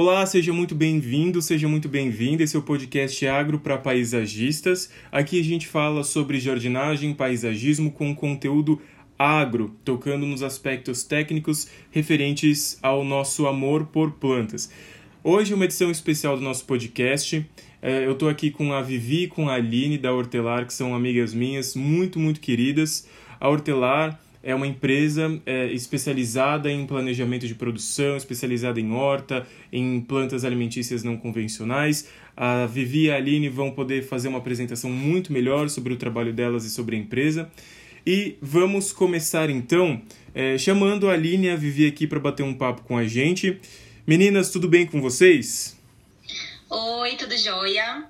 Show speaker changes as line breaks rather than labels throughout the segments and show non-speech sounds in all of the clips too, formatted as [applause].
Olá, seja muito bem-vindo, seja muito bem-vinda. Esse é o podcast Agro para Paisagistas. Aqui a gente fala sobre jardinagem, paisagismo com conteúdo agro, tocando nos aspectos técnicos referentes ao nosso amor por plantas. Hoje é uma edição especial do nosso podcast. É, eu estou aqui com a Vivi e com a Aline da Hortelar, que são amigas minhas muito, muito queridas. A Hortelar é uma empresa é, especializada em planejamento de produção, especializada em horta, em plantas alimentícias não convencionais. A Vivi e a Aline vão poder fazer uma apresentação muito melhor sobre o trabalho delas e sobre a empresa. E vamos começar então é, chamando a Aline e a Vivi aqui para bater um papo com a gente. Meninas, tudo bem com vocês?
Oi, tudo jóia?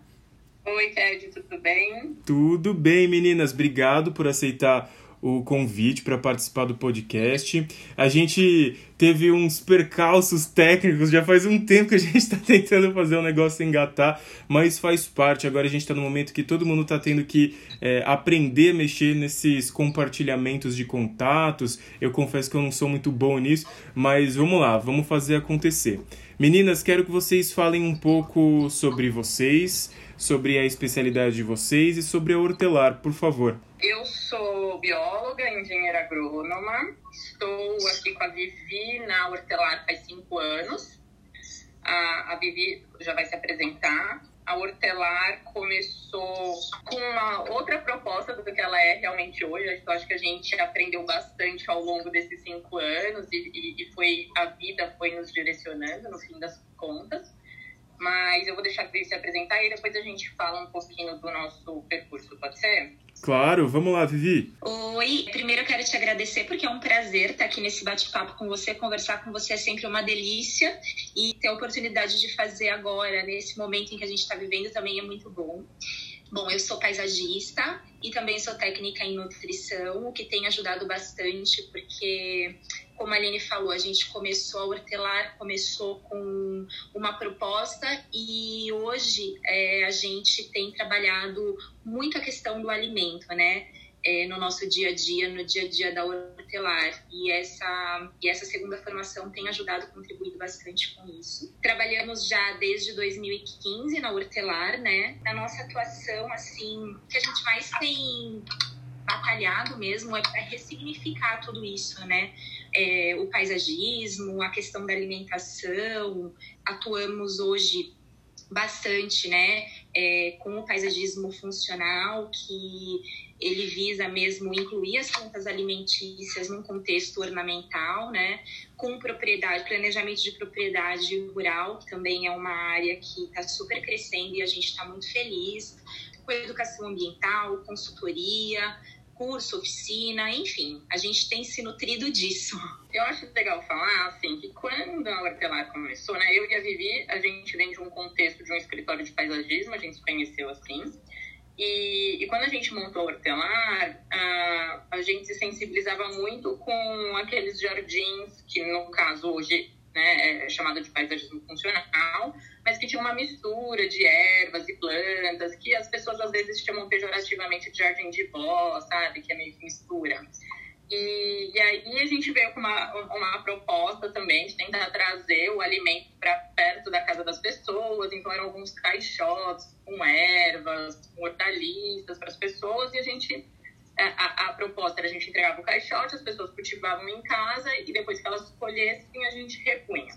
Oi, Ted, tudo bem?
Tudo bem, meninas. Obrigado por aceitar o convite para participar do podcast. A gente teve uns percalços técnicos, já faz um tempo que a gente está [laughs] tentando fazer o um negócio engatar, mas faz parte. Agora a gente está no momento que todo mundo está tendo que é, aprender a mexer nesses compartilhamentos de contatos. Eu confesso que eu não sou muito bom nisso, mas vamos lá, vamos fazer acontecer. Meninas, quero que vocês falem um pouco sobre vocês, sobre a especialidade de vocês e sobre a hortelar, por favor.
Eu sou bióloga, engenheira agrônoma. Estou aqui com a Vivi na Hortelar faz cinco anos. A, a Vivi já vai se apresentar. A Hortelar começou com uma outra proposta do que ela é realmente hoje. Eu acho que a gente aprendeu bastante ao longo desses cinco anos e, e, e foi a vida foi nos direcionando no fim das contas. Mas eu vou deixar a Vivi se apresentar e depois a gente fala um pouquinho do nosso percurso, pode ser?
Claro, vamos lá, Vivi.
Oi, primeiro eu quero te agradecer porque é um prazer estar aqui nesse bate-papo com você. Conversar com você é sempre uma delícia e ter a oportunidade de fazer agora, nesse momento em que a gente está vivendo, também é muito bom. Bom, eu sou paisagista e também sou técnica em nutrição, o que tem ajudado bastante, porque, como a Aline falou, a gente começou, a Hortelar começou com uma proposta e hoje é, a gente tem trabalhado muito a questão do alimento, né? É, no nosso dia a dia, no dia a dia da hortelar. E essa, e essa segunda formação tem ajudado, contribuído bastante com isso. Trabalhamos já desde 2015 na hortelar, né? Na nossa atuação, assim, que a gente mais tem batalhado mesmo é para ressignificar tudo isso, né? É, o paisagismo, a questão da alimentação. Atuamos hoje bastante, né, é, com o paisagismo funcional, que ele visa mesmo incluir as plantas alimentícias num contexto ornamental, né, com propriedade, planejamento de propriedade rural, que também é uma área que está super crescendo e a gente está muito feliz, com educação ambiental, consultoria, curso, oficina, enfim, a gente tem se nutrido disso. [laughs]
Eu acho legal falar, assim, que quando a Hortelar começou, né, eu e a Vivi, a gente vem de um contexto de um escritório de paisagismo, a gente se conheceu assim, e, e quando a gente montou a Hortelar, a, a gente se sensibilizava muito com aqueles jardins que, no caso, hoje né, é chamado de paisagismo funcional, mas que tinha uma mistura de ervas e plantas, que as pessoas às vezes chamam pejorativamente de jardim de vó, sabe? Que é meio que mistura. E, e aí a gente veio com uma, uma proposta também de tentar trazer o alimento para perto da casa das pessoas. Então eram alguns caixotes com ervas, com hortaliças para as pessoas e a gente a, a, proposta era a gente entregava o caixote, as pessoas cultivavam em casa e depois que elas colhessem a gente repunha.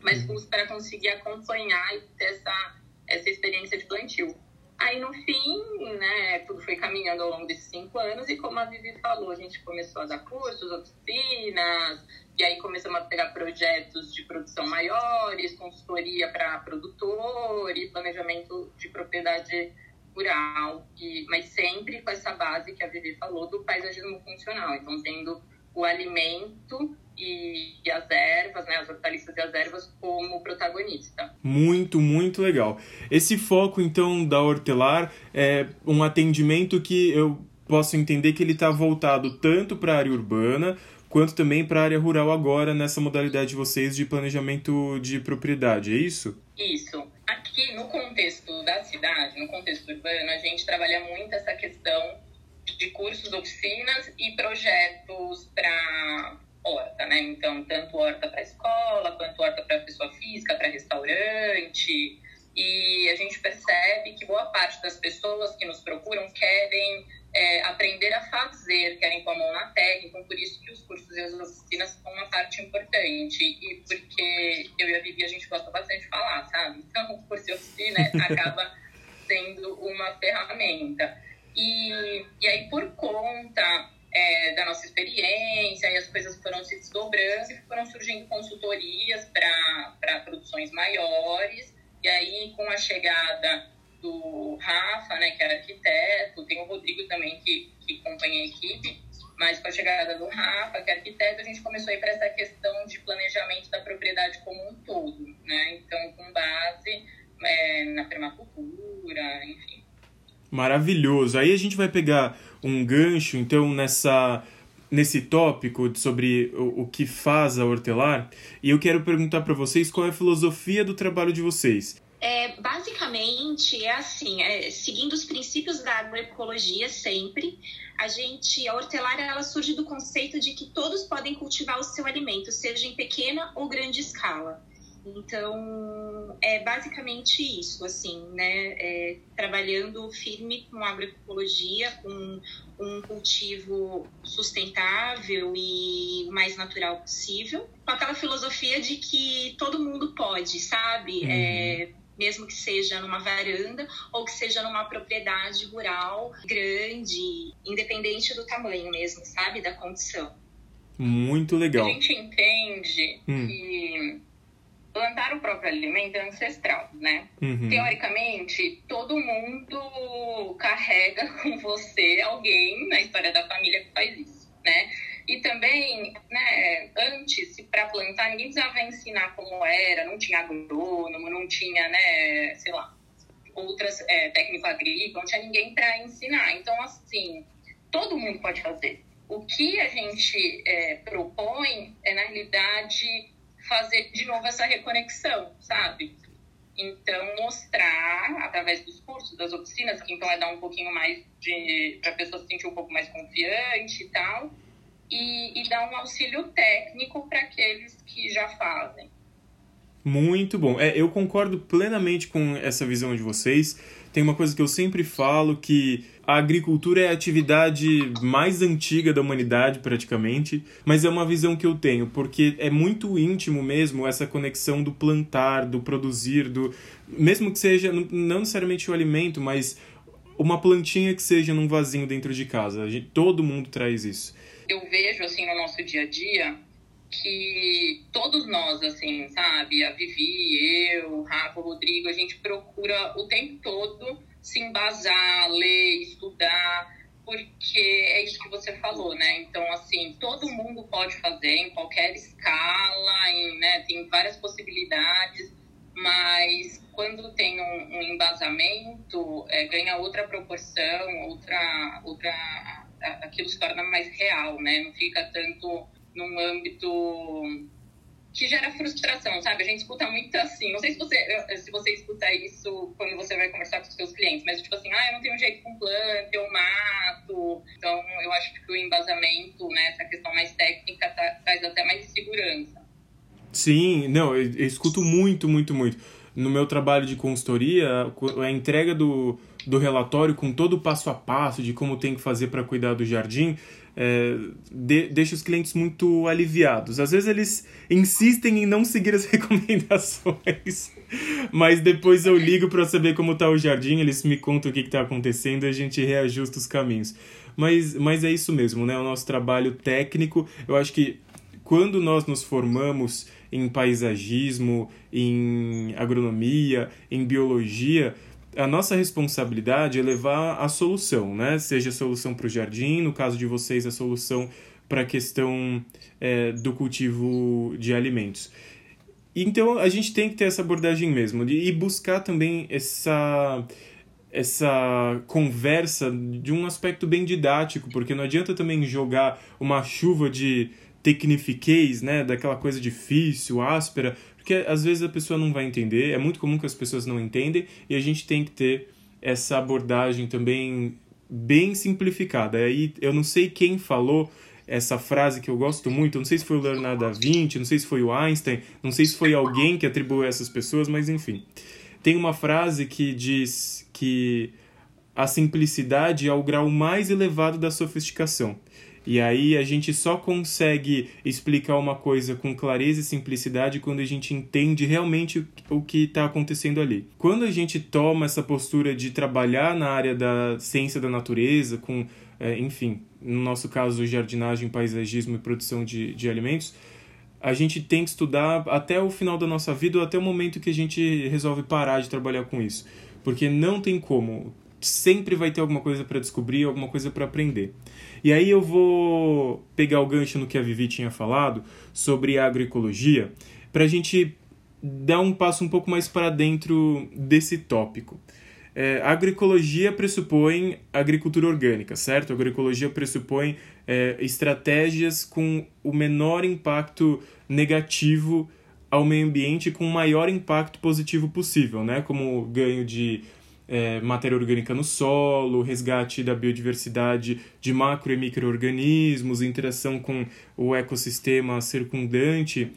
Mas uhum. para conseguir acompanhar e ter essa, essa experiência de plantio. Aí, no fim, né, tudo foi caminhando ao longo desses cinco anos e, como a Vivi falou, a gente começou a dar cursos, oficinas, e aí começamos a pegar projetos de produção maiores, consultoria para produtor e planejamento de propriedade rural, e, mas sempre com essa base que a Vivi falou do paisagismo funcional. Então, tendo o alimento e, e, as ervas, né, as hortaliças e as ervas como protagonista.
Muito, muito legal. Esse foco, então, da Hortelar é um atendimento que eu posso entender que ele está voltado tanto para a área urbana quanto também para a área rural agora nessa modalidade de vocês de planejamento de propriedade, é isso?
Isso. Aqui no contexto da cidade, no contexto urbano, a gente trabalha muito essa questão de cursos, oficinas e projetos para horta, né? Então, tanto horta para escola, quanto horta para pessoa física, para restaurante. E a gente percebe que boa parte das pessoas que nos procuram querem é, aprender a fazer, querem pôr a mão na terra, então por isso que os cursos e as oficinas são uma parte importante. E porque eu e a Vivi, a gente gosta bastante de falar, sabe? Então, o curso e oficina [laughs] acaba sendo uma ferramenta. E, e aí, por conta é, da nossa experiência, e as coisas foram se desdobrando e foram surgindo consultorias para produções maiores. E aí, com a chegada do Rafa, né, que é arquiteto, tem o Rodrigo também, que, que acompanha a equipe, mas com a chegada do Rafa, que é arquiteto, a gente começou a ir para essa questão de planejamento da propriedade como um todo, né? Então, com base é, na permacultura, enfim.
Maravilhoso. Aí a gente vai pegar um gancho, então, nessa nesse tópico sobre o, o que faz a Hortelar, e eu quero perguntar para vocês qual é a filosofia do trabalho de vocês.
É, basicamente é assim, é, seguindo os princípios da agroecologia sempre, a gente, a hortelária, ela surge do conceito de que todos podem cultivar o seu alimento, seja em pequena ou grande escala. Então, é basicamente isso, assim, né? É, trabalhando firme com agroecologia, com um cultivo sustentável e o mais natural possível, com aquela filosofia de que todo mundo pode, sabe? Uhum. É, mesmo que seja numa varanda ou que seja numa propriedade rural grande, independente do tamanho mesmo, sabe? Da condição.
Muito legal.
A gente entende hum. que plantar o próprio alimento é ancestral, né? Uhum. Teoricamente, todo mundo carrega [laughs] com você alguém na história da família que faz isso, né? E também, né, antes, para plantar, ninguém precisava ensinar como era, não tinha agrônomo, não tinha, né, sei lá, outras é, técnicas agrícolas, não tinha ninguém para ensinar. Então, assim, todo mundo pode fazer. O que a gente é, propõe é, na realidade, fazer de novo essa reconexão, sabe? Então, mostrar através dos cursos, das oficinas, que então vai dar um pouquinho mais para a pessoa se sentir um pouco mais confiante e tal, e, e dar um auxílio técnico para aqueles que já fazem.
Muito bom. É, eu concordo plenamente com essa visão de vocês. Tem uma coisa que eu sempre falo que a agricultura é a atividade mais antiga da humanidade, praticamente, mas é uma visão que eu tenho, porque é muito íntimo mesmo essa conexão do plantar, do produzir, do mesmo que seja não necessariamente o alimento, mas uma plantinha que seja num vasinho dentro de casa. Gente, todo mundo traz isso
eu vejo, assim, no nosso dia a dia, que todos nós, assim, sabe, a Vivi, eu, o Rafa, o Rodrigo, a gente procura o tempo todo se embasar, ler, estudar, porque é isso que você falou, né? Então, assim, todo mundo pode fazer em qualquer escala, em, né, tem várias possibilidades, mas quando tem um, um embasamento, é, ganha outra proporção, outra, outra aquilo se torna mais real, né? Não fica tanto num âmbito que gera frustração, sabe? A gente escuta muito assim. Não sei se você, se você escuta isso quando você vai conversar com os seus clientes, mas tipo assim, ah, eu não tenho jeito com planta, eu mato. Então, eu acho que o embasamento, né, essa questão mais técnica, tá, traz até mais segurança.
Sim, não, eu, eu escuto muito, muito, muito. No meu trabalho de consultoria, a entrega do, do relatório com todo o passo a passo de como tem que fazer para cuidar do jardim, é, de, deixa os clientes muito aliviados. Às vezes eles insistem em não seguir as [laughs] recomendações, mas depois eu ligo para saber como está o jardim, eles me contam o que está acontecendo e a gente reajusta os caminhos. Mas, mas é isso mesmo, né? O nosso trabalho técnico, eu acho que quando nós nos formamos em paisagismo, em agronomia, em biologia, a nossa responsabilidade é levar a solução, né? Seja a solução para o jardim, no caso de vocês, a solução para a questão é, do cultivo de alimentos. Então a gente tem que ter essa abordagem mesmo e buscar também essa essa conversa de um aspecto bem didático, porque não adianta também jogar uma chuva de tecnifiquez, né, daquela coisa difícil, áspera, porque às vezes a pessoa não vai entender, é muito comum que as pessoas não entendem, e a gente tem que ter essa abordagem também bem simplificada. Aí eu não sei quem falou essa frase que eu gosto muito. Não sei se foi o Leonardo da Vinci, não sei se foi o Einstein, não sei se foi alguém que atribuiu essas pessoas, mas enfim. Tem uma frase que diz que a simplicidade é o grau mais elevado da sofisticação. E aí a gente só consegue explicar uma coisa com clareza e simplicidade quando a gente entende realmente o que está acontecendo ali. Quando a gente toma essa postura de trabalhar na área da ciência da natureza, com, é, enfim, no nosso caso, jardinagem, paisagismo e produção de, de alimentos, a gente tem que estudar até o final da nossa vida ou até o momento que a gente resolve parar de trabalhar com isso. Porque não tem como. Sempre vai ter alguma coisa para descobrir, alguma coisa para aprender. E aí eu vou pegar o gancho no que a Vivi tinha falado sobre agroecologia, para a gente dar um passo um pouco mais para dentro desse tópico. É, agroecologia pressupõe agricultura orgânica, certo? A agroecologia pressupõe é, estratégias com o menor impacto negativo ao meio ambiente com o maior impacto positivo possível, né? Como ganho de é, matéria orgânica no solo, resgate da biodiversidade de macro e micro-organismos, interação com o ecossistema circundante.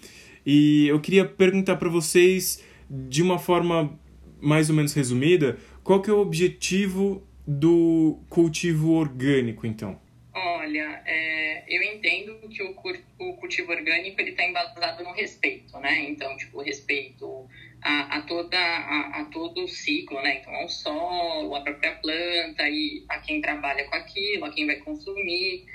E eu queria perguntar para vocês, de uma forma mais ou menos resumida, qual que é o objetivo do cultivo orgânico, então?
Olha, é, eu entendo que o, o cultivo orgânico ele está embasado no respeito, né? Então, tipo, respeito a, a toda a, a, todo o ciclo, né? Então, ao solo, a própria planta e a quem trabalha com aquilo, a quem vai consumir.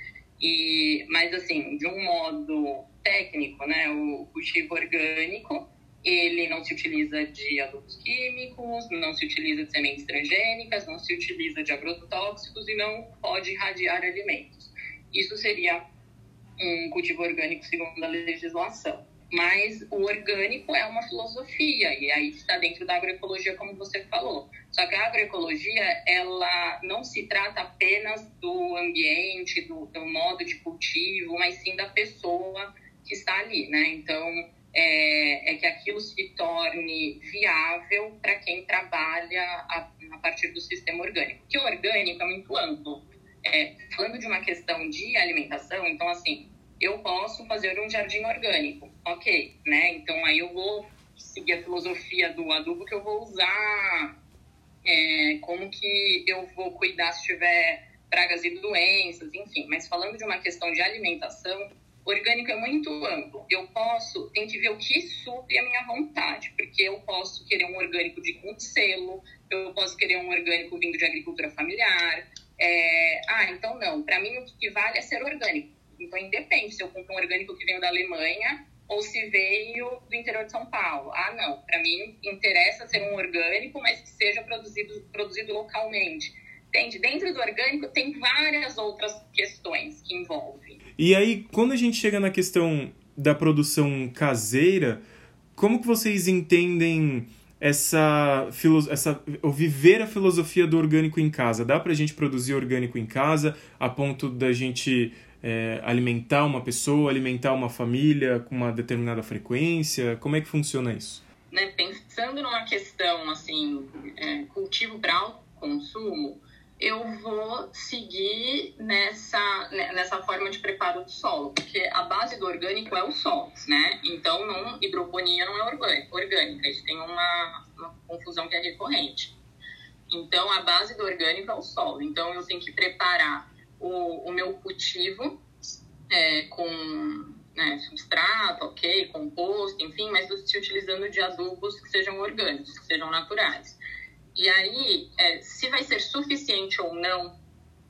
E, mas assim, de um modo técnico, né? O cultivo orgânico ele não se utiliza de adubos químicos, não se utiliza de sementes transgênicas, não se utiliza de agrotóxicos e não pode irradiar alimentos. Isso seria um cultivo orgânico segundo a legislação. Mas o orgânico é uma filosofia e aí está dentro da agroecologia, como você falou. Só que a agroecologia, ela não se trata apenas do ambiente, do, do modo de cultivo, mas sim da pessoa que está ali, né? Então, é, é que aquilo se torne viável para quem trabalha a, a, partir do sistema orgânico. Que o orgânico é muito amplo. É, falando de uma questão de alimentação, então, assim, eu posso fazer um jardim orgânico, ok, né? Então, aí eu vou seguir a filosofia do adubo que eu vou usar, é, como que eu vou cuidar se tiver pragas e doenças, enfim. Mas falando de uma questão de alimentação, orgânico é muito amplo. Eu posso, tem que ver o que supre a minha vontade, porque eu posso querer um orgânico de um selo, eu posso querer um orgânico vindo de agricultura familiar. É, ah, então não. Para mim o que vale é ser orgânico. Então independe se eu compro um orgânico que veio da Alemanha ou se veio do interior de São Paulo. Ah, não. Para mim interessa ser um orgânico, mas que seja produzido produzido localmente. Entende? Dentro do orgânico tem várias outras questões que envolvem.
E aí, quando a gente chega na questão da produção caseira, como que vocês entendem essa, essa viver a filosofia do orgânico em casa? Dá pra gente produzir orgânico em casa a ponto da gente é, alimentar uma pessoa, alimentar uma família com uma determinada frequência? Como é que funciona isso?
Né, pensando numa questão assim, é, cultivo para consumo, eu vou seguir nessa, né, nessa forma de preparo do solo, porque a base do orgânico é o solo, né? Então, não, hidroponia não é orgânica, isso tem uma, uma confusão que é recorrente. Então, a base do orgânico é o solo. Então, eu tenho que preparar o, o meu cultivo é, com né, substrato, ok, composto, enfim, mas se utilizando de adubos que sejam orgânicos, que sejam naturais. E aí, é, se vai ser suficiente ou não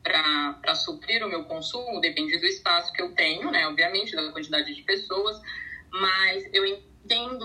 para suprir o meu consumo, depende do espaço que eu tenho, né? Obviamente, da quantidade de pessoas, mas eu entendo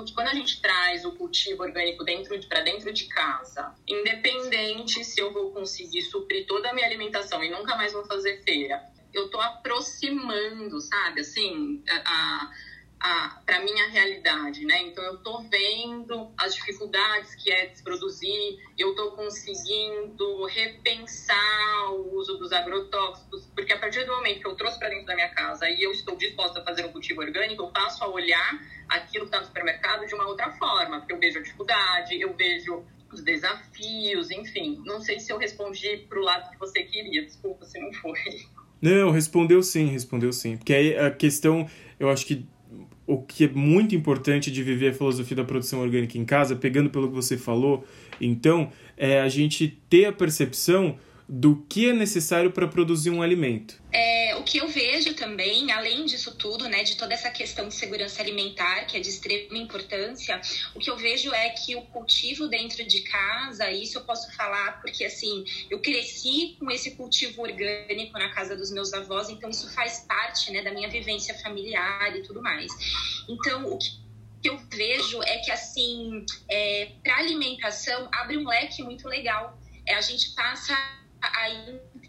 que quando a gente traz o cultivo orgânico dentro de, para dentro de casa, independente se eu vou conseguir suprir toda a minha alimentação e nunca mais vou fazer feira, eu tô aproximando, sabe? Assim, a, a para minha realidade, né? Então eu tô vendo as dificuldades que é produzir, eu tô conseguindo repensar o uso dos agrotóxicos, porque a partir do momento que eu trouxe para dentro da minha casa e eu estou disposta a fazer um cultivo orgânico, eu passo a olhar aquilo que está no supermercado de uma outra forma, porque eu vejo a dificuldade, eu vejo os desafios, enfim. Não sei se eu respondi para o lado que você queria, desculpa se não foi.
Não, respondeu sim, respondeu sim. Porque aí a questão, eu acho que o que é muito importante de viver a filosofia da produção orgânica em casa, pegando pelo que você falou, então, é a gente ter a percepção do que é necessário para produzir um alimento.
É, o que eu vejo também, além disso tudo, né, de toda essa questão de segurança alimentar, que é de extrema importância, o que eu vejo é que o cultivo dentro de casa, isso eu posso falar porque, assim, eu cresci com esse cultivo orgânico na casa dos meus avós, então isso faz parte, né, da minha vivência familiar e tudo mais. Então, o que que eu vejo é que, assim, é, para alimentação, abre um leque muito legal. É, a gente passa a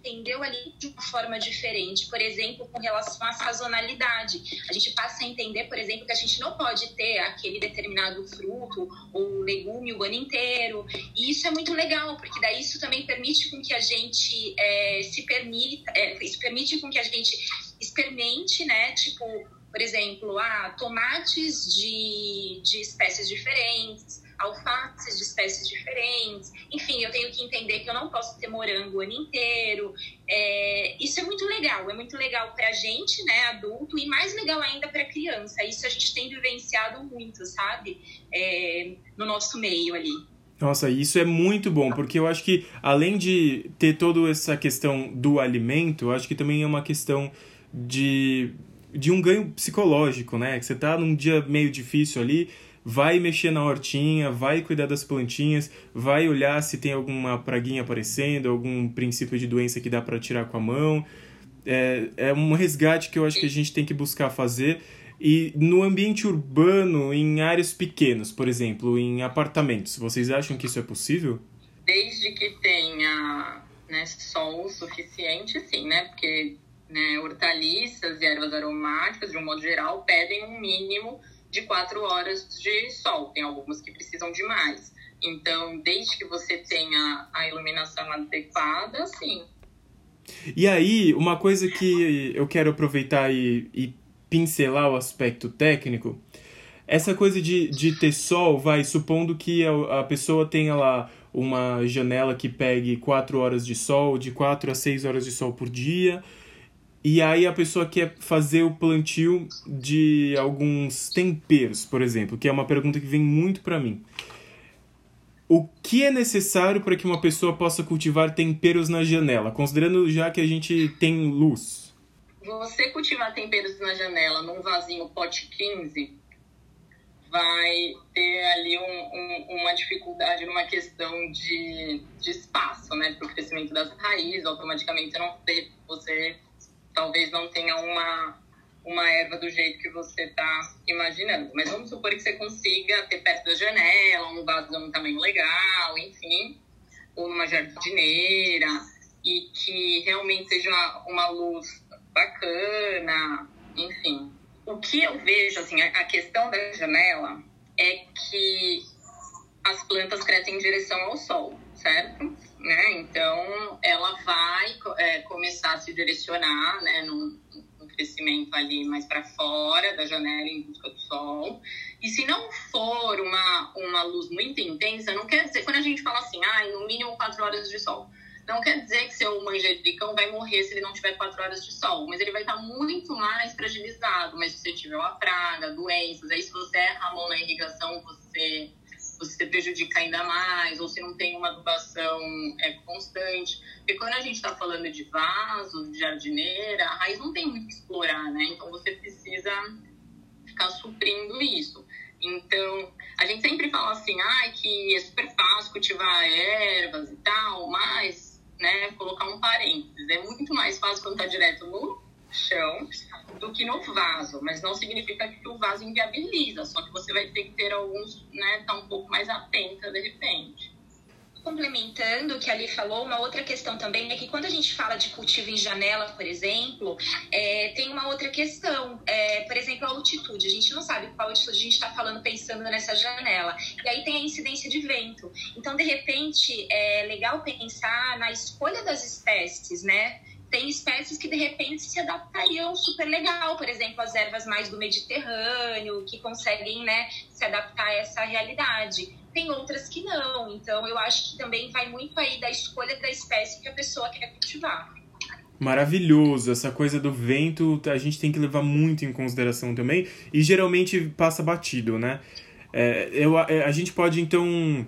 entender ali de uma forma diferente. Por exemplo, com relação à sazonalidade. A gente passa a entender, por exemplo, que a gente não pode ter aquele determinado fruto ou legume o ano inteiro. E isso é muito legal, porque daí isso também permite com que a gente é, se permita, é, isso permite com que a gente experimente, né? Tipo, por exemplo, ah, tomates de, de espécies diferentes, alfaces de espécies diferentes. Enfim, eu tenho que entender que eu não posso ter morango o ano inteiro. É, isso é muito legal, é muito legal para gente, né, adulto, e mais legal ainda para criança. Isso a gente tem vivenciado muito, sabe, é, no nosso meio ali.
Nossa, isso é muito bom, porque eu acho que além de ter toda essa questão do alimento, eu acho que também é uma questão de, de um ganho psicológico, né? Que você tá num dia meio difícil ali, vai mexer na hortinha, vai cuidar das plantinhas, vai olhar se tem alguma praguinha aparecendo, algum princípio de doença que dá para tirar com a mão. É, é um resgate que eu acho que a gente tem que buscar fazer. E no ambiente urbano, em áreas pequenas, por exemplo, em apartamentos, vocês acham que isso é possível?
Desde que tenha né, sol suficiente, sim, né? Porque né, hortaliças e ervas aromáticas, de um modo geral, pedem um mínimo de quatro horas de sol. Tem algumas que precisam de mais. Então, desde que você tenha a iluminação adequada, sim.
E aí, uma coisa que eu quero aproveitar e, e pincelar o aspecto técnico, essa coisa de, de ter sol, vai, supondo que a, a pessoa tenha lá uma janela que pegue 4 horas de sol, de 4 a 6 horas de sol por dia, e aí a pessoa quer fazer o plantio de alguns temperos, por exemplo, que é uma pergunta que vem muito para mim. O que é necessário para que uma pessoa possa cultivar temperos na janela, considerando já que a gente tem luz?
Você cultivar temperos na janela num vasinho pote 15 vai ter ali um, um, uma dificuldade numa questão de, de espaço, né, para o crescimento das raízes. Automaticamente não ter, você talvez não tenha uma, uma erva do jeito que você está imaginando. Mas vamos supor que você consiga ter perto da janela, um um tamanho legal, enfim, ou numa jardineira, e que realmente seja uma, uma luz bacana, enfim. O que eu vejo, assim, a, a questão da janela é que as plantas crescem em direção ao sol, certo? Né? Então, ela vai é, começar a se direcionar, né, num, num crescimento ali mais para fora da janela em busca do sol. E se não for uma, uma luz muito intensa, não quer dizer, quando a gente fala assim, ah, no mínimo quatro horas de sol, não quer dizer que seu manjericão vai morrer se ele não tiver quatro horas de sol, mas ele vai estar muito mais fragilizado. Mas se tiver uma praga, doenças, aí se você erra a mão na irrigação, você você prejudica ainda mais, ou se não tem uma adubação é, constante. Porque quando a gente está falando de vaso, de jardineira, a raiz não tem muito que explorar, né? Então você precisa ficar suprindo isso. Então, a gente sempre fala assim, ah, que é super fácil cultivar ervas e tal, mas, né, colocar um parênteses. É muito mais fácil quando tá direto no chão do que no vaso, mas não significa que o vaso inviabiliza, só que você vai ter que ter alguns, né, tá um pouco mais atenta de repente.
Complementando o que Ali falou, uma outra questão também é que quando a gente fala de cultivo em janela, por exemplo, é, tem uma outra questão. É, por exemplo, a altitude. A gente não sabe qual altitude a gente está falando pensando nessa janela. E aí tem a incidência de vento. Então, de repente, é legal pensar na escolha das espécies, né? Tem espécies que de repente se adaptariam super legal, por exemplo, as ervas mais do Mediterrâneo, que conseguem né, se adaptar a essa realidade. Tem outras que não, então eu acho que também vai muito aí da escolha da espécie que a pessoa quer cultivar.
Maravilhoso, essa coisa do vento a gente tem que levar muito em consideração também e geralmente passa batido, né? É, eu, é, a gente pode então,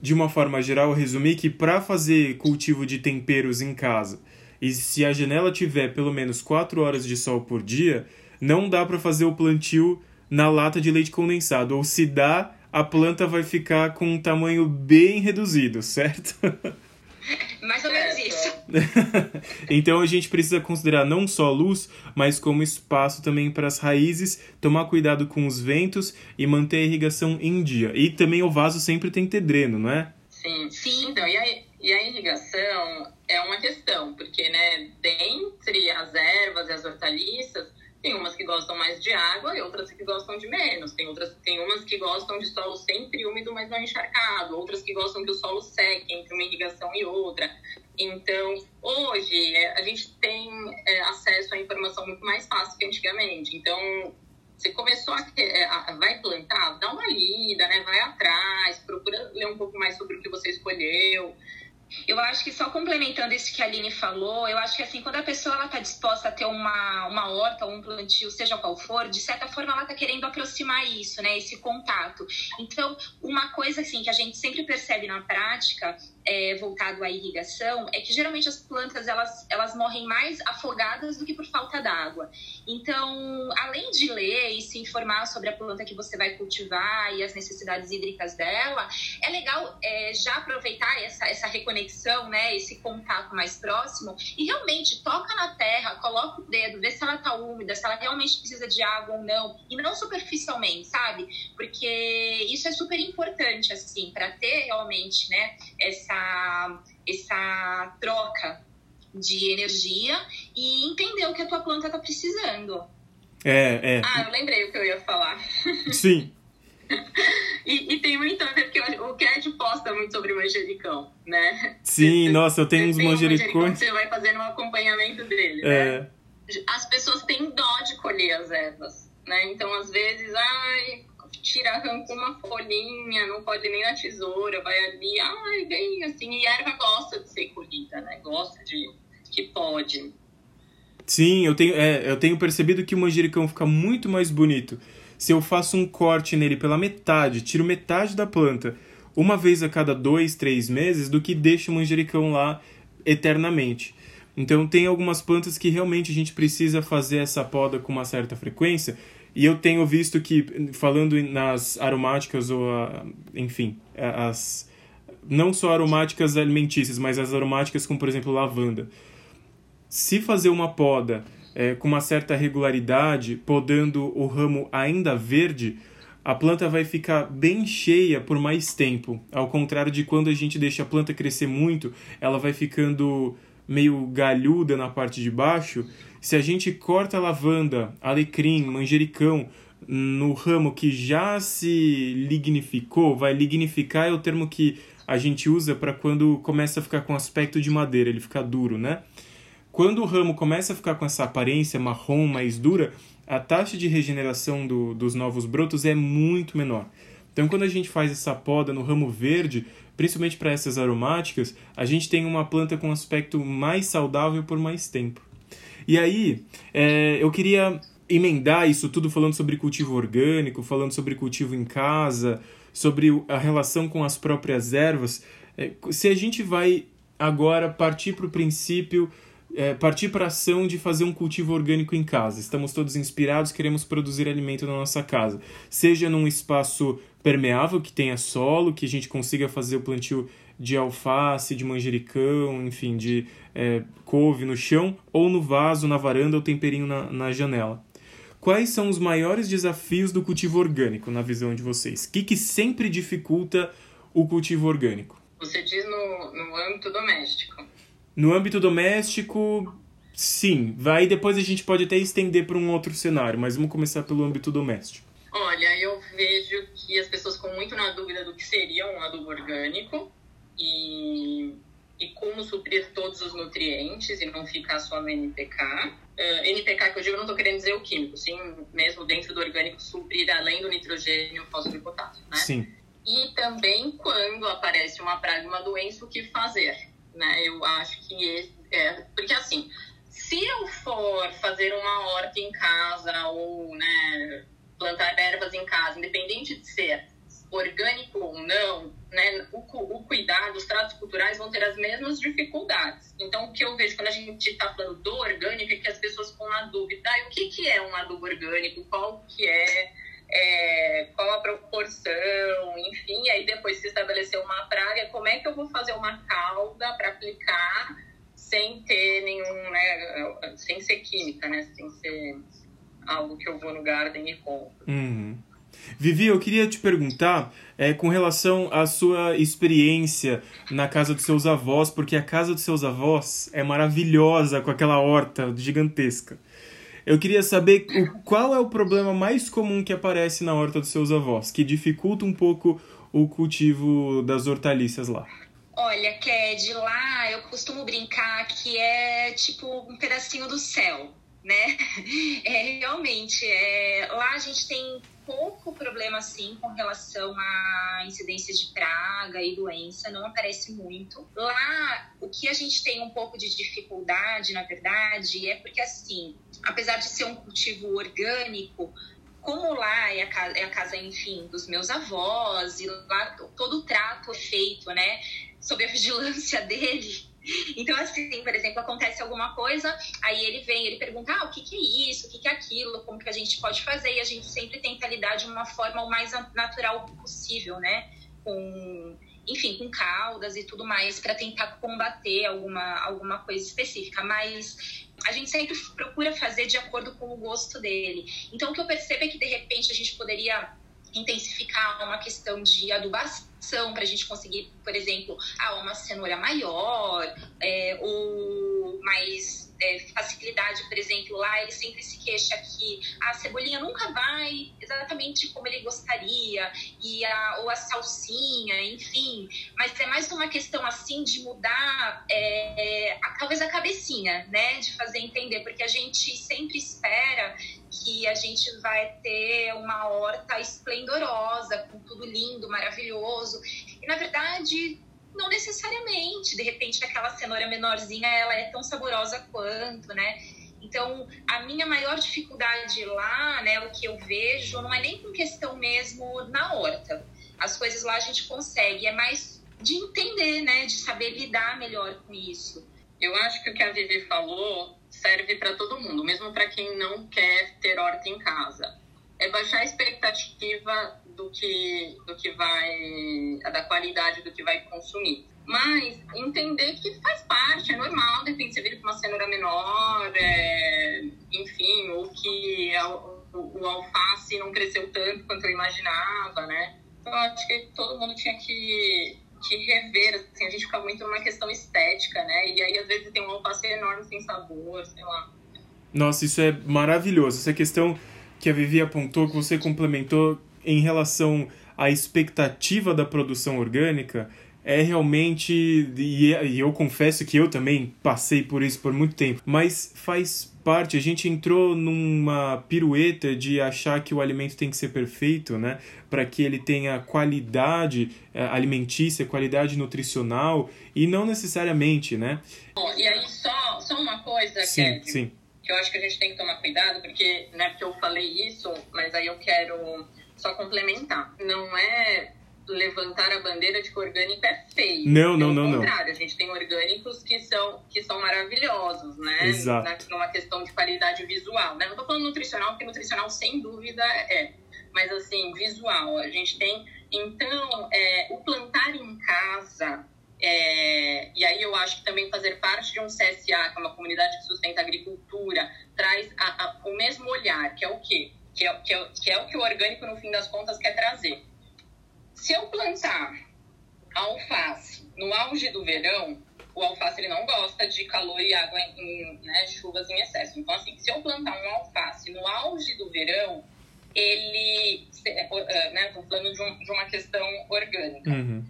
de uma forma geral, resumir que para fazer cultivo de temperos em casa e se a janela tiver pelo menos 4 horas de sol por dia, não dá para fazer o plantio na lata de leite condensado, ou se dá, a planta vai ficar com um tamanho bem reduzido, certo? [laughs]
Mais ou menos isso. [laughs]
então a gente precisa considerar não só luz, mas como espaço também para as raízes, tomar cuidado com os ventos e manter a irrigação em dia. E também o vaso sempre tem que ter dreno, não é?
Sim, sim. Então, e a, e a irrigação é uma questão, porque, né, dentre as ervas e as hortaliças, tem umas que gostam mais de água e outras que gostam de menos. Tem outras, tem umas que gostam de solo sempre úmido, mas não encharcado. Outras que gostam que o solo seque entre uma irrigação e outra. Então, hoje, é, a gente tem é, acesso à informação muito mais fácil que antigamente. Então, você começou a, é, a, vai plantar, dá uma lida, né? Vai atrás, procura ler um pouco mais sobre o que você escolheu.
Eu acho que só complementando isso que a Aline falou, eu acho que assim, quando a pessoa está disposta a ter uma, uma horta ou um plantio, seja qual for, de certa forma ela está querendo aproximar isso, né? Esse contato. Então, uma coisa assim que a gente sempre percebe na prática é, voltado à irrigação é que geralmente as plantas elas, elas morrem mais afogadas do que por falta d'água. Então, além de ler e se informar sobre a planta que você vai cultivar e as necessidades hídricas dela, é legal é, já aproveitar essa, essa reconexão, né, esse contato mais próximo e realmente toca na terra, coloca o dedo, vê se ela tá úmida, se ela realmente precisa de água ou não, e não superficialmente, sabe? Porque isso é super importante, assim, para ter realmente, né, essa essa, essa troca de energia e entender o que a tua planta está precisando.
É,
é. Ah, eu lembrei o que eu ia falar. [laughs]
Sim.
e, e, tem muito a ver, porque o Cat posta muito sobre manjericão, né?
Sim, você, nossa, eu tenho uns manjericões. Um
você vai fazendo um acompanhamento dele, é. né? As pessoas têm dó de colher as ervas, né? Então, às vezes, ai, tira, arranca uma folhinha, não pode nem na tesoura, vai ali, ai, vem assim. E a erva gosta de ser colhida, né? Gosta de que pode.
Sim, eu tenho, é, eu tenho percebido que o manjericão fica muito mais bonito se eu faço um corte nele pela metade, tiro metade da planta, uma vez a cada dois, três meses, do que deixo o manjericão lá eternamente. Então tem algumas plantas que realmente a gente precisa fazer essa poda com uma certa frequência, e eu tenho visto que, falando nas aromáticas ou, a, enfim, as não só aromáticas alimentícias, mas as aromáticas como, por exemplo, lavanda. Se fazer uma poda é, com uma certa regularidade, podando o ramo ainda verde, a planta vai ficar bem cheia por mais tempo. Ao contrário de quando a gente deixa a planta crescer muito, ela vai ficando meio galhuda na parte de baixo se a gente corta lavanda, alecrim, manjericão no ramo que já se lignificou, vai lignificar é o termo que a gente usa para quando começa a ficar com aspecto de madeira, ele fica duro, né? Quando o ramo começa a ficar com essa aparência marrom mais dura, a taxa de regeneração do, dos novos brotos é muito menor. Então, quando a gente faz essa poda no ramo verde, principalmente para essas aromáticas, a gente tem uma planta com aspecto mais saudável por mais tempo. E aí, é, eu queria emendar isso tudo falando sobre cultivo orgânico, falando sobre cultivo em casa, sobre a relação com as próprias ervas. É, se a gente vai agora partir para o princípio, é, partir para a ação de fazer um cultivo orgânico em casa. Estamos todos inspirados, queremos produzir alimento na nossa casa. Seja num espaço permeável, que tenha solo, que a gente consiga fazer o plantio de alface, de manjericão, enfim, de é, couve no chão, ou no vaso, na varanda ou temperinho na, na janela. Quais são os maiores desafios do cultivo orgânico, na visão de vocês? O que, que sempre dificulta o cultivo orgânico?
Você diz no, no âmbito doméstico.
No âmbito doméstico, sim. Vai depois a gente pode até estender para um outro cenário, mas vamos começar pelo âmbito doméstico.
Olha, eu vejo que as pessoas ficam muito na dúvida do que seria um adubo orgânico e, e como suprir todos os nutrientes e não ficar só no NPK. Uh, NPK que eu digo, não estou querendo dizer o químico, sim, mesmo dentro do orgânico, suprir além do nitrogênio, fósforo e potássio, né?
Sim.
E também quando aparece uma praga, uma doença, o que fazer, né? Eu acho que é, é porque assim, se eu for fazer uma horta em casa ou né, plantar ervas em casa, independente de ser orgânico ou não, né, o, o cuidado, os tratos culturais vão ter as mesmas dificuldades. Então, o que eu vejo quando a gente está falando do orgânico é que as pessoas ficam na dúvida, ah, o que, que é um adubo orgânico, qual que é, é, qual a proporção, enfim, aí depois se estabeleceu uma praga, como é que eu vou fazer uma calda para aplicar sem ter nenhum, né, sem ser química, né, sem ser algo que eu vou no garden e compro.
Uhum. Vivi, eu queria te perguntar é, com relação à sua experiência na casa dos seus avós, porque a casa dos seus avós é maravilhosa com aquela horta gigantesca. Eu queria saber o, qual é o problema mais comum que aparece na horta dos seus avós, que dificulta um pouco o cultivo das hortaliças lá.
Olha, Ked, lá eu costumo brincar que é tipo um pedacinho do céu, né? [laughs] É, realmente, é, lá a gente tem pouco problema assim com relação à incidência de praga e doença, não aparece muito. Lá, o que a gente tem um pouco de dificuldade, na verdade, é porque assim, apesar de ser um cultivo orgânico, como lá é a, casa, é a casa, enfim, dos meus avós, e lá todo o trato é feito, né, sob a [laughs] vigilância dele, então, assim, por exemplo, acontece alguma coisa, aí ele vem, ele pergunta, ah, o que, que é isso, o que, que é aquilo, como que a gente pode fazer, e a gente sempre tenta lidar de uma forma o mais natural possível, né? Com, enfim, com caudas e tudo mais, para tentar combater alguma, alguma coisa específica, mas a gente sempre procura fazer de acordo com o gosto dele. Então, o que eu percebo é que, de repente, a gente poderia intensificar uma questão de adubação para a gente conseguir, por exemplo, ah, uma cenoura maior é, ou mais é, facilidade, por exemplo, lá ele sempre se queixa que a cebolinha nunca vai exatamente como ele gostaria, e a, ou a salsinha, enfim. Mas é mais uma questão assim de mudar é, a, talvez a cabecinha, né? De fazer entender, porque a gente sempre espera que a gente vai ter uma horta esplendorosa, com tudo lindo, maravilhoso. E na verdade, não necessariamente. De repente, aquela cenoura menorzinha, ela é tão saborosa quanto, né? Então, a minha maior dificuldade lá, né, o que eu vejo, não é nem com questão mesmo na horta. As coisas lá a gente consegue, é mais de entender, né, de saber lidar melhor com isso.
Eu acho que o que a Vivi falou serve para todo mundo, mesmo para quem não quer ter horta em casa. É baixar a expectativa do que, do que vai, da qualidade do que vai consumir. Mas entender que faz parte, é normal, de repente você vir com uma cenoura menor, é, enfim, ou que a, o, o, alface não cresceu tanto quanto eu imaginava, né? Então, eu acho que todo mundo tinha que, que rever, assim, a gente fica muito numa questão estética, né? E aí, às vezes, tem um alface enorme sem sabor, sei lá.
Nossa, isso é maravilhoso. Essa questão que a Vivi apontou, que você complementou em relação à expectativa da produção orgânica, é realmente. E eu confesso que eu também passei por isso por muito tempo, mas faz parte. A gente entrou numa pirueta de achar que o alimento tem que ser perfeito, né? Para que ele tenha qualidade é, alimentícia, qualidade nutricional, e não necessariamente, né?
Bom, e aí, só, só uma coisa
sim, que, sim.
Que eu acho que a gente tem que tomar cuidado, porque, né, porque eu falei isso, mas aí eu quero só complementar. Não é levantar a bandeira de que orgânico é feio.
Não, não, não,
não. contrário, a gente tem orgânicos que são, que são maravilhosos, né?
Exato.
Na, numa questão de qualidade visual, né? Não tô falando nutricional, porque nutricional sem dúvida é. Mas assim, visual, a gente tem. Então, é, o plantar em casa, é, e aí eu acho que também fazer parte de um CSA, que é uma comunidade que sustenta a agricultura, traz a, a, o mesmo olhar, que é o quê? Que é, que, é, que é o que o orgânico, no fim das contas, quer trazer se eu plantar alface no auge do verão, o alface ele não gosta de calor e água em, né, chuvas em excesso. Então, assim, se eu plantar um alface no auge do verão, ele, é, né, tô falando de, um, de uma questão orgânica,
uhum.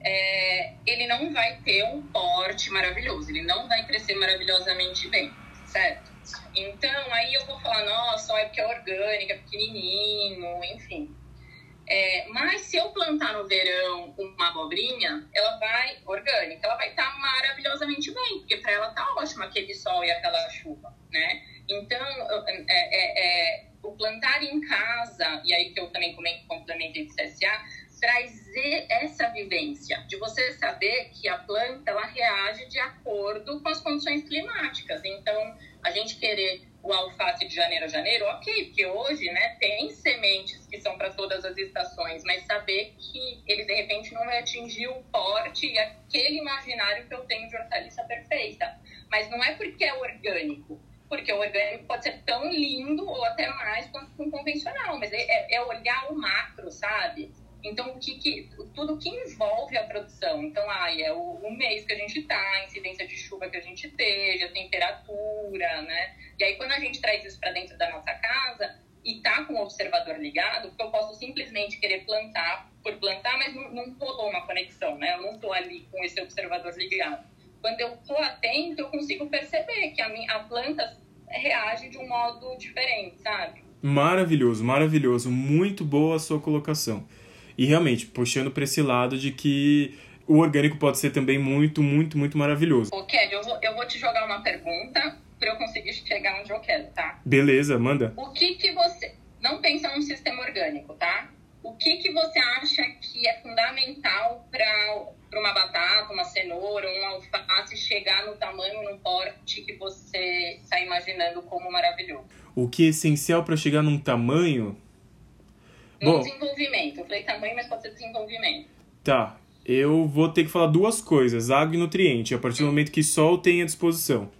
É, ele não vai ter um porte maravilhoso, ele não vai crescer maravilhosamente bem, certo? Então, aí eu vou falar, nossa, é porque é orgânica, é pequenininho, enfim. É, mas se eu plantar no verão uma abobrinha, ela vai orgânica, ela vai estar tá maravilhosamente bem, porque para ela tá ótimo aquele sol e aquela chuva, né? Então, é, é, é, o plantar em casa, e aí que eu também complementei do CSA, trazer essa vivência de você saber que a planta ela reage de acordo com as condições climáticas. Então, a gente querer o alface de janeiro a janeiro, ok, porque hoje, né, tem sementes que são para todas as estações, mas saber que ele de repente não vai atingir o porte e aquele imaginário que eu tenho de hortaliça perfeita. Mas não é porque é orgânico, porque o orgânico pode ser tão lindo ou até mais quanto um convencional, mas é, é olhar o macro, sabe? Então, o que, que, tudo que envolve a produção. Então, ah, é o, o, mês que a gente está, a incidência de chuva que a gente teve, a temperatura, né? E aí, quando a gente traz isso para dentro da nossa casa e tá com o observador ligado, porque eu posso simplesmente querer plantar por plantar, mas não, não rolou uma conexão, né? Eu não estou ali com esse observador ligado. Quando eu estou atento, eu consigo perceber que a, minha, a planta reage de um modo diferente, sabe?
Maravilhoso, maravilhoso. Muito boa a sua colocação. E realmente, puxando para esse lado de que o orgânico pode ser também muito, muito, muito maravilhoso.
Ô, Ked, eu vou, eu vou te jogar uma pergunta para eu conseguir chegar onde eu quero, tá?
Beleza, manda.
O que que você... Não pensa num sistema orgânico, tá? O que que você acha que é fundamental para uma batata, uma cenoura, um alface chegar no tamanho, no porte que você está imaginando como maravilhoso?
O que é essencial para chegar num tamanho
Bom, desenvolvimento. Eu falei tamanho, mas pode ser desenvolvimento.
Tá. Eu vou ter que falar duas coisas: água e nutriente, a partir do momento que sol tem à disposição.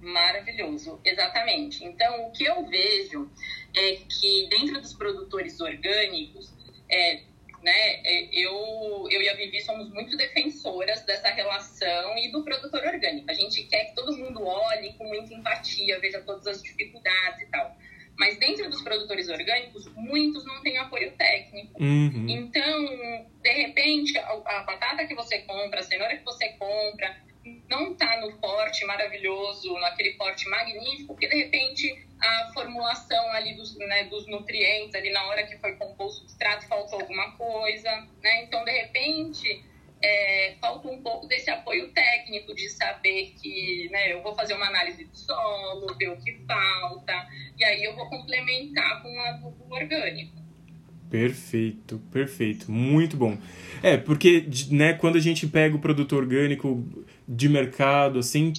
Maravilhoso, exatamente. Então, o que eu vejo é que dentro dos produtores orgânicos, é, né, é, eu, eu e a Vivi somos muito defensoras dessa relação e do produtor orgânico. A gente quer que todo mundo olhe com muita empatia, veja todas as dificuldades e tal. Mas dentro dos produtores orgânicos, muitos não têm apoio técnico.
Uhum.
Então, de repente, a, a, batata que você compra, a cenoura que você compra, não está no porte maravilhoso, naquele porte magnífico, porque de repente a formulação ali dos, né, dos nutrientes, ali na hora que foi composto o substrato, faltou alguma coisa, né? Então, de repente, é, falta um pouco desse apoio técnico de saber que né, eu vou fazer uma análise do solo, ver o que falta, e aí eu vou complementar com um adubo orgânico.
Perfeito, perfeito, muito bom. É, porque né, quando a gente pega o produto orgânico de mercado, assim,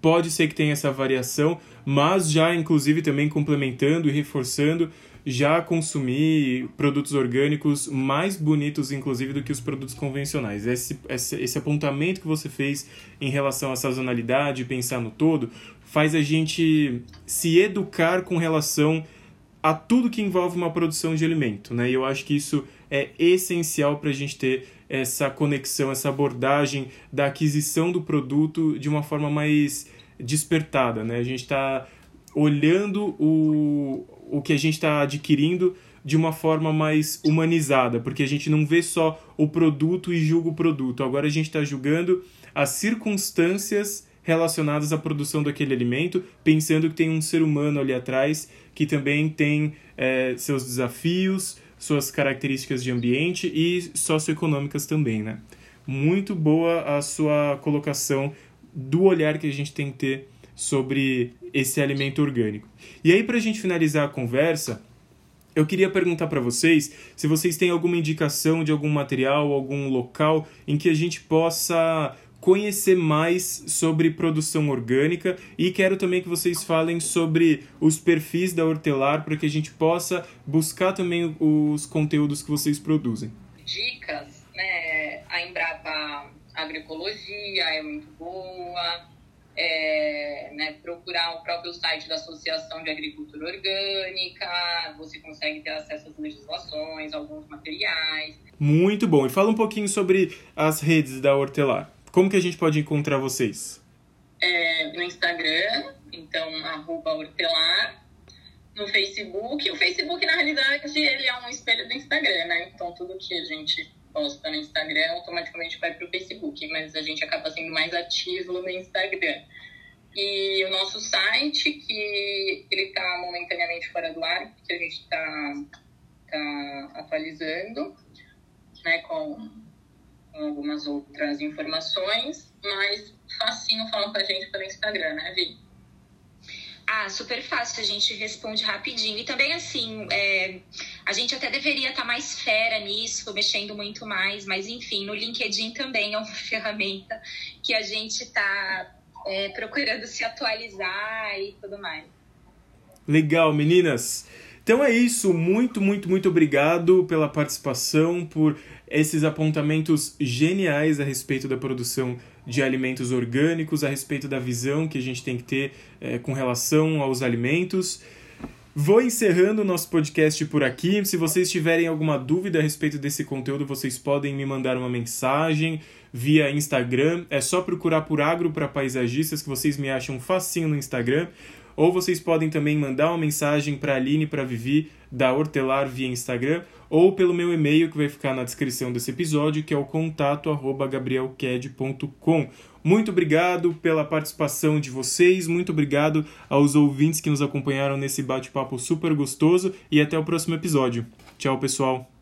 pode ser que tenha essa variação, mas já inclusive também complementando e reforçando já consumir produtos orgânicos mais bonitos, inclusive, do que os produtos convencionais. Esse, esse, esse apontamento que você fez em relação à sazonalidade, pensar no todo, faz a gente se educar com relação a tudo que envolve uma produção de alimento. Né? E eu acho que isso é essencial para a gente ter essa conexão, essa abordagem da aquisição do produto de uma forma mais despertada. Né? A gente está olhando o, o que a gente está adquirindo de uma forma mais humanizada, porque a gente não vê só o produto e julga o produto. Agora a gente está julgando as circunstâncias relacionadas à produção daquele alimento, pensando que tem um ser humano ali atrás que também tem é, seus desafios, suas características de ambiente e socioeconômicas também, né? Muito boa a sua colocação do olhar que a gente tem que ter sobre esse alimento orgânico. E aí, para a gente finalizar a conversa, eu queria perguntar para vocês se vocês têm alguma indicação de algum material, algum local em que a gente possa conhecer mais sobre produção orgânica e quero também que vocês falem sobre os perfis da Hortelar para que a gente possa buscar também os conteúdos que vocês produzem.
Dicas, né? A Embrapa Agroecologia é muito boa é, né, procurar o próprio site da Associação de Agricultura Orgânica, você consegue ter acesso às legislações, alguns materiais.
Muito bom. E fala um pouquinho sobre as redes da Hortelar. Como que a gente pode encontrar vocês?
É, no Instagram, então, arroba Hortelar. No Facebook. O Facebook, na realidade, ele é um espelho do Instagram, né? Então, tudo que a gente posta no Instagram, automaticamente vai para o Facebook, mas a gente acaba sendo mais ativo no Instagram. E o nosso site, que ele está momentaneamente fora do ar, porque a gente está tá atualizando, né, com, com, algumas outras informações, mas facinho falar com a gente pelo Instagram, né, Vi?
Ah, super fácil, a gente responde rapidinho. E também, assim, é, a gente até deveria estar tá mais fera nisso, mexendo muito mais, mas enfim, no LinkedIn também é uma [laughs] ferramenta que a gente está é, procurando se atualizar e tudo mais.
Legal, meninas! Então é isso, muito, muito, muito obrigado pela participação, por esses apontamentos geniais a respeito da produção de alimentos orgânicos, a respeito da visão que a gente tem que ter é, com relação aos alimentos. Vou encerrando o nosso podcast por aqui. Se vocês tiverem alguma dúvida a respeito desse conteúdo, vocês podem me mandar uma mensagem via Instagram. É só procurar por Agro para Paisagistas que vocês me acham facinho no Instagram. Ou vocês podem também mandar uma mensagem para a Aline para Vivi da Hortelar via Instagram ou pelo meu e-mail que vai ficar na descrição desse episódio, que é o contato@gabrielked.com. Muito obrigado pela participação de vocês, muito obrigado aos ouvintes que nos acompanharam nesse bate-papo super gostoso e até o próximo episódio. Tchau, pessoal.